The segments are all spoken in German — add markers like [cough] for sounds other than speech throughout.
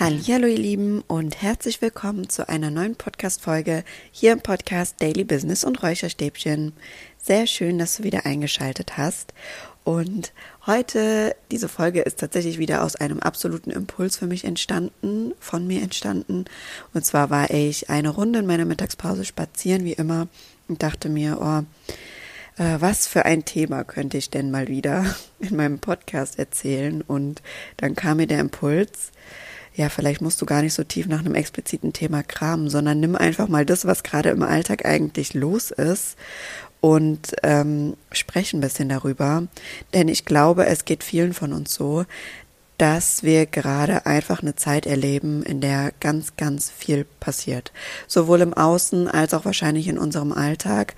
Hallo ihr Lieben und herzlich willkommen zu einer neuen Podcast-Folge hier im Podcast Daily Business und Räucherstäbchen. Sehr schön, dass du wieder eingeschaltet hast. Und heute, diese Folge ist tatsächlich wieder aus einem absoluten Impuls für mich entstanden, von mir entstanden. Und zwar war ich eine Runde in meiner Mittagspause spazieren, wie immer, und dachte mir, oh, äh, was für ein Thema könnte ich denn mal wieder [laughs] in meinem Podcast erzählen? Und dann kam mir der Impuls, ja, vielleicht musst du gar nicht so tief nach einem expliziten Thema kramen, sondern nimm einfach mal das, was gerade im Alltag eigentlich los ist und ähm, sprech ein bisschen darüber. Denn ich glaube, es geht vielen von uns so, dass wir gerade einfach eine Zeit erleben, in der ganz, ganz viel passiert. Sowohl im Außen als auch wahrscheinlich in unserem Alltag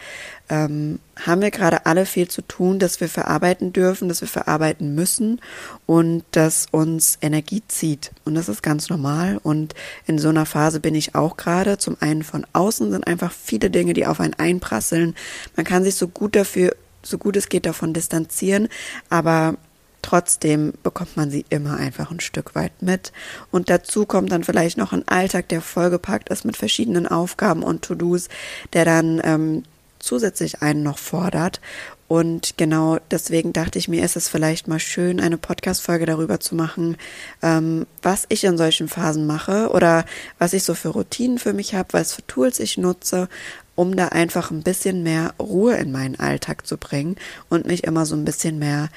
ähm, haben wir gerade alle viel zu tun, dass wir verarbeiten dürfen, dass wir verarbeiten müssen und dass uns Energie zieht. Und das ist ganz normal. Und in so einer Phase bin ich auch gerade. Zum einen von außen sind einfach viele Dinge, die auf einen einprasseln. Man kann sich so gut dafür, so gut es geht davon distanzieren, aber Trotzdem bekommt man sie immer einfach ein Stück weit mit. Und dazu kommt dann vielleicht noch ein Alltag, der vollgepackt ist mit verschiedenen Aufgaben und To-Dos, der dann ähm, zusätzlich einen noch fordert. Und genau deswegen dachte ich mir, ist es vielleicht mal schön, eine Podcast-Folge darüber zu machen, ähm, was ich in solchen Phasen mache oder was ich so für Routinen für mich habe, was für Tools ich nutze, um da einfach ein bisschen mehr Ruhe in meinen Alltag zu bringen und mich immer so ein bisschen mehr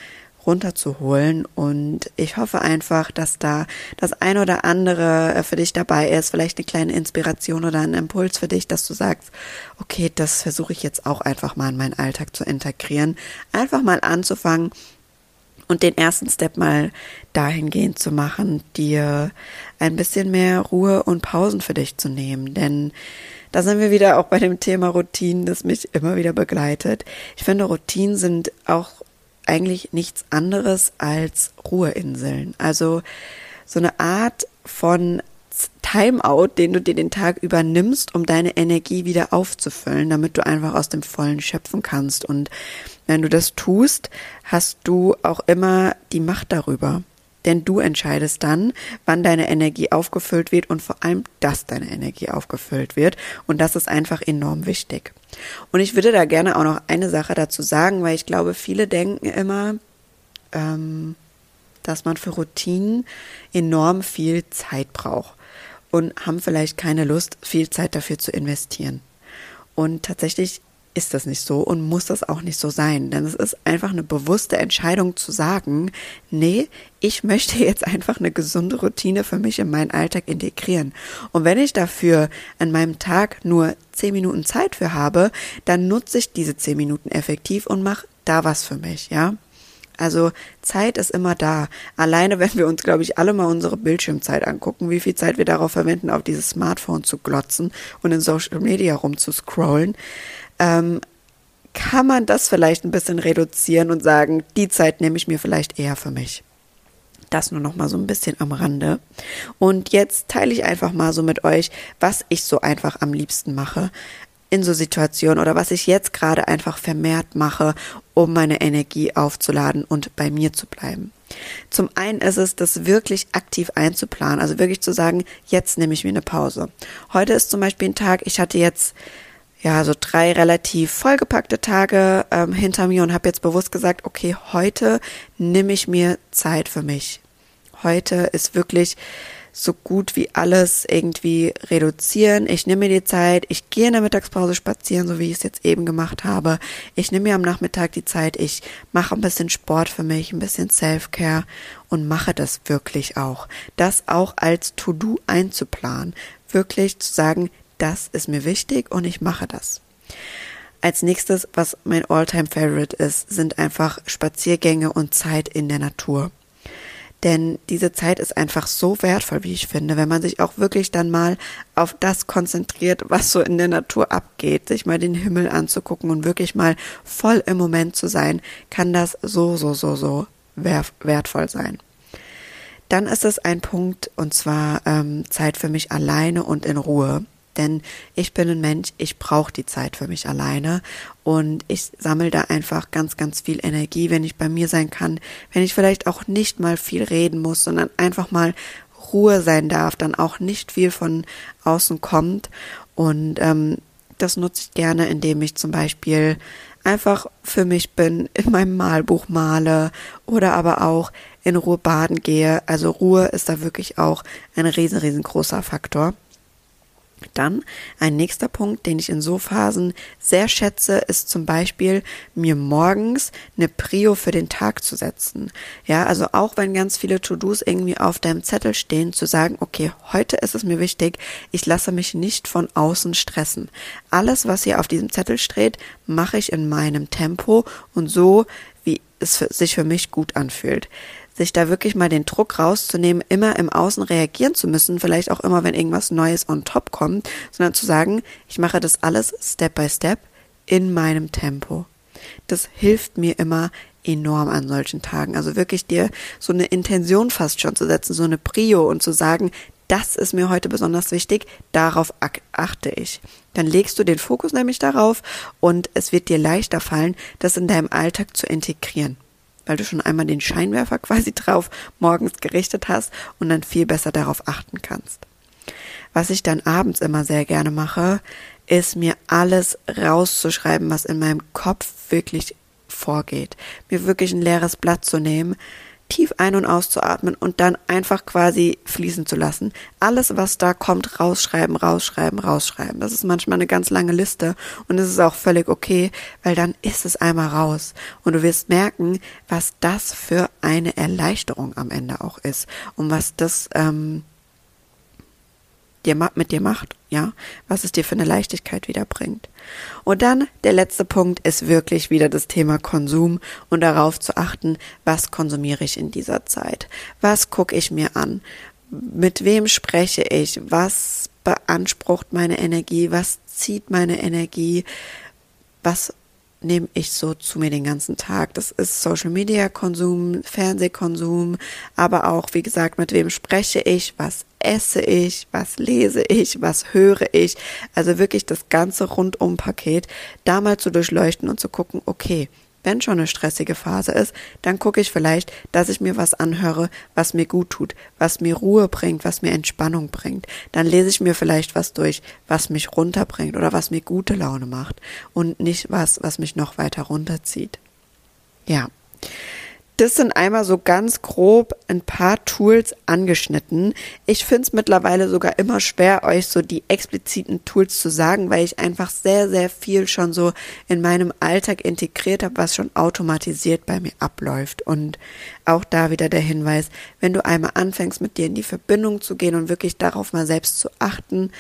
runterzuholen. Und ich hoffe einfach, dass da das ein oder andere äh, für dich dabei ist, vielleicht eine kleine Inspiration oder ein Impuls für dich, dass du sagst, okay, das versuche ich jetzt auch einfach mal in meinen Alltag zu integrieren. Einfach mal anzufangen und den ersten Step mal dahingehend zu machen, dir ein bisschen mehr Ruhe und Pausen für dich zu nehmen. Denn da sind wir wieder auch bei dem Thema Routinen, das mich immer wieder begleitet. Ich finde, Routinen sind auch eigentlich nichts anderes als Ruheinseln. Also so eine Art von Timeout, den du dir den Tag übernimmst, um deine Energie wieder aufzufüllen, damit du einfach aus dem Vollen schöpfen kannst. Und wenn du das tust, hast du auch immer die Macht darüber denn du entscheidest dann, wann deine Energie aufgefüllt wird und vor allem, dass deine Energie aufgefüllt wird. Und das ist einfach enorm wichtig. Und ich würde da gerne auch noch eine Sache dazu sagen, weil ich glaube, viele denken immer, ähm, dass man für Routinen enorm viel Zeit braucht und haben vielleicht keine Lust, viel Zeit dafür zu investieren. Und tatsächlich ist das nicht so und muss das auch nicht so sein. Denn es ist einfach eine bewusste Entscheidung zu sagen, nee, ich möchte jetzt einfach eine gesunde Routine für mich in meinen Alltag integrieren. Und wenn ich dafür an meinem Tag nur zehn Minuten Zeit für habe, dann nutze ich diese zehn Minuten effektiv und mache da was für mich, ja. Also Zeit ist immer da. Alleine, wenn wir uns, glaube ich, alle mal unsere Bildschirmzeit angucken, wie viel Zeit wir darauf verwenden, auf dieses Smartphone zu glotzen und in Social Media rumzuscrollen, ähm, kann man das vielleicht ein bisschen reduzieren und sagen, die Zeit nehme ich mir vielleicht eher für mich. Das nur noch mal so ein bisschen am Rande. Und jetzt teile ich einfach mal so mit euch, was ich so einfach am liebsten mache in so Situationen oder was ich jetzt gerade einfach vermehrt mache, um meine Energie aufzuladen und bei mir zu bleiben. Zum einen ist es, das wirklich aktiv einzuplanen, also wirklich zu sagen, jetzt nehme ich mir eine Pause. Heute ist zum Beispiel ein Tag, ich hatte jetzt ja, so drei relativ vollgepackte Tage ähm, hinter mir und habe jetzt bewusst gesagt, okay, heute nehme ich mir Zeit für mich. Heute ist wirklich so gut wie alles irgendwie reduzieren. Ich nehme mir die Zeit, ich gehe in der Mittagspause spazieren, so wie ich es jetzt eben gemacht habe. Ich nehme mir am Nachmittag die Zeit, ich mache ein bisschen Sport für mich, ein bisschen Self-Care und mache das wirklich auch. Das auch als To-Do einzuplanen. Wirklich zu sagen, das ist mir wichtig und ich mache das. Als nächstes, was mein Alltime favorite ist, sind einfach Spaziergänge und Zeit in der Natur. Denn diese Zeit ist einfach so wertvoll, wie ich finde, wenn man sich auch wirklich dann mal auf das konzentriert, was so in der Natur abgeht, sich mal den Himmel anzugucken und wirklich mal voll im Moment zu sein, kann das so, so, so, so wertvoll sein. Dann ist es ein Punkt, und zwar ähm, Zeit für mich alleine und in Ruhe. Denn ich bin ein Mensch, ich brauche die Zeit für mich alleine und ich sammle da einfach ganz, ganz viel Energie, wenn ich bei mir sein kann, wenn ich vielleicht auch nicht mal viel reden muss, sondern einfach mal Ruhe sein darf, dann auch nicht viel von außen kommt. Und ähm, das nutze ich gerne, indem ich zum Beispiel einfach für mich bin, [laughs] in meinem Malbuch male oder aber auch in Ruhe baden gehe. Also Ruhe ist da wirklich auch ein riesen, riesengroßer Faktor. Dann ein nächster Punkt, den ich in so Phasen sehr schätze, ist zum Beispiel mir morgens eine Prio für den Tag zu setzen. Ja, also auch wenn ganz viele To-Dos irgendwie auf deinem Zettel stehen, zu sagen, okay, heute ist es mir wichtig, ich lasse mich nicht von außen stressen. Alles, was hier auf diesem Zettel steht, mache ich in meinem Tempo und so, wie es sich für mich gut anfühlt sich da wirklich mal den Druck rauszunehmen, immer im Außen reagieren zu müssen, vielleicht auch immer, wenn irgendwas Neues on top kommt, sondern zu sagen, ich mache das alles Step by Step in meinem Tempo. Das hilft mir immer enorm an solchen Tagen. Also wirklich dir so eine Intention fast schon zu setzen, so eine Prio und zu sagen, das ist mir heute besonders wichtig, darauf achte ich. Dann legst du den Fokus nämlich darauf und es wird dir leichter fallen, das in deinem Alltag zu integrieren weil du schon einmal den Scheinwerfer quasi drauf morgens gerichtet hast und dann viel besser darauf achten kannst. Was ich dann abends immer sehr gerne mache, ist mir alles rauszuschreiben, was in meinem Kopf wirklich vorgeht. Mir wirklich ein leeres Blatt zu nehmen, tief ein- und auszuatmen und dann einfach quasi fließen zu lassen. Alles, was da kommt, rausschreiben, rausschreiben, rausschreiben. Das ist manchmal eine ganz lange Liste und es ist auch völlig okay, weil dann ist es einmal raus und du wirst merken, was das für eine Erleichterung am Ende auch ist und was das ähm, dir mit dir macht, ja, was es dir für eine Leichtigkeit wieder bringt. Und dann der letzte Punkt ist wirklich wieder das Thema Konsum und darauf zu achten, was konsumiere ich in dieser Zeit? Was gucke ich mir an? Mit wem spreche ich? Was beansprucht meine Energie? Was zieht meine Energie? Was nehme ich so zu mir den ganzen Tag. Das ist Social Media Konsum, Fernsehkonsum, aber auch, wie gesagt, mit wem spreche ich, was esse ich, was lese ich, was höre ich. Also wirklich das ganze Rundum-Paket da mal zu durchleuchten und zu gucken, okay, wenn schon eine stressige Phase ist, dann gucke ich vielleicht, dass ich mir was anhöre, was mir gut tut, was mir Ruhe bringt, was mir Entspannung bringt. Dann lese ich mir vielleicht was durch, was mich runterbringt oder was mir gute Laune macht und nicht was, was mich noch weiter runterzieht. Ja. Das sind einmal so ganz grob ein paar Tools angeschnitten. Ich finde es mittlerweile sogar immer schwer, euch so die expliziten Tools zu sagen, weil ich einfach sehr, sehr viel schon so in meinem Alltag integriert habe, was schon automatisiert bei mir abläuft. Und auch da wieder der Hinweis, wenn du einmal anfängst, mit dir in die Verbindung zu gehen und wirklich darauf mal selbst zu achten,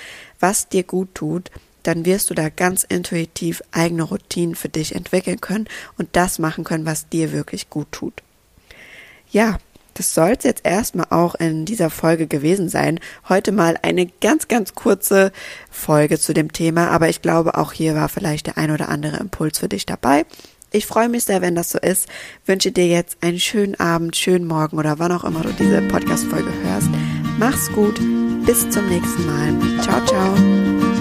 was dir gut tut, dann wirst du da ganz intuitiv eigene Routinen für dich entwickeln können und das machen können, was dir wirklich gut tut. Ja, das soll es jetzt erstmal auch in dieser Folge gewesen sein. Heute mal eine ganz, ganz kurze Folge zu dem Thema, aber ich glaube, auch hier war vielleicht der ein oder andere Impuls für dich dabei. Ich freue mich sehr, wenn das so ist. Wünsche dir jetzt einen schönen Abend, schönen Morgen oder wann auch immer du diese Podcast-Folge hörst. Mach's gut. Bis zum nächsten Mal. Ciao, ciao.